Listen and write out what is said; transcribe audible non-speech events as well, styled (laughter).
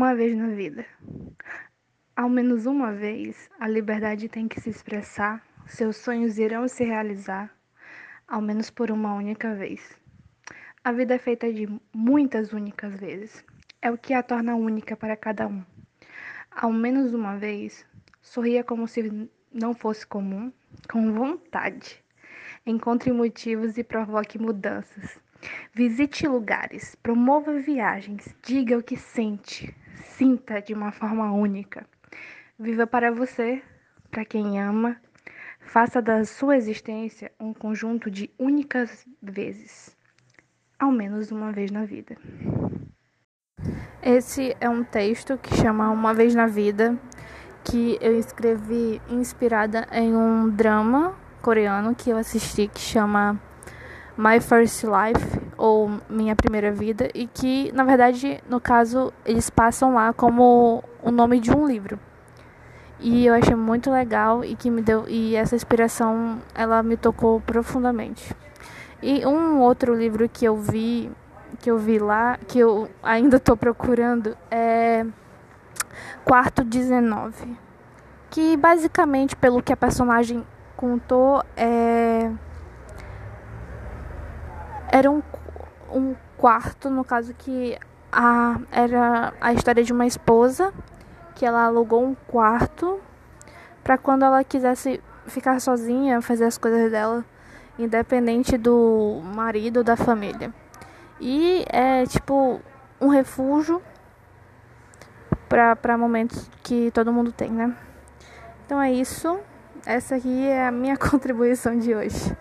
Uma vez na vida. Ao menos uma vez, a liberdade tem que se expressar, seus sonhos irão se realizar, ao menos por uma única vez. A vida é feita de muitas únicas vezes. É o que a torna única para cada um. Ao menos uma vez, sorria como se não fosse comum, com vontade. Encontre motivos e provoque mudanças. Visite lugares, promova viagens, diga o que sente, sinta de uma forma única. Viva para você, para quem ama, faça da sua existência um conjunto de únicas vezes, ao menos uma vez na vida. Esse é um texto que chama Uma Vez na Vida, que eu escrevi inspirada em um drama coreano que eu assisti que chama My First Life ou Minha Primeira Vida e que na verdade no caso eles passam lá como o nome de um livro. E eu achei muito legal e que me deu e essa inspiração ela me tocou profundamente. E um outro livro que eu vi que eu vi lá que eu ainda estou procurando é Quarto 19 que basicamente pelo que a personagem contou é era um, um quarto, no caso que a, era a história de uma esposa que ela alugou um quarto para quando ela quisesse ficar sozinha, fazer as coisas dela, independente do marido da família. E é tipo um refúgio para momentos que todo mundo tem, né? Então é isso. Essa aqui é a minha (laughs) contribuição de hoje.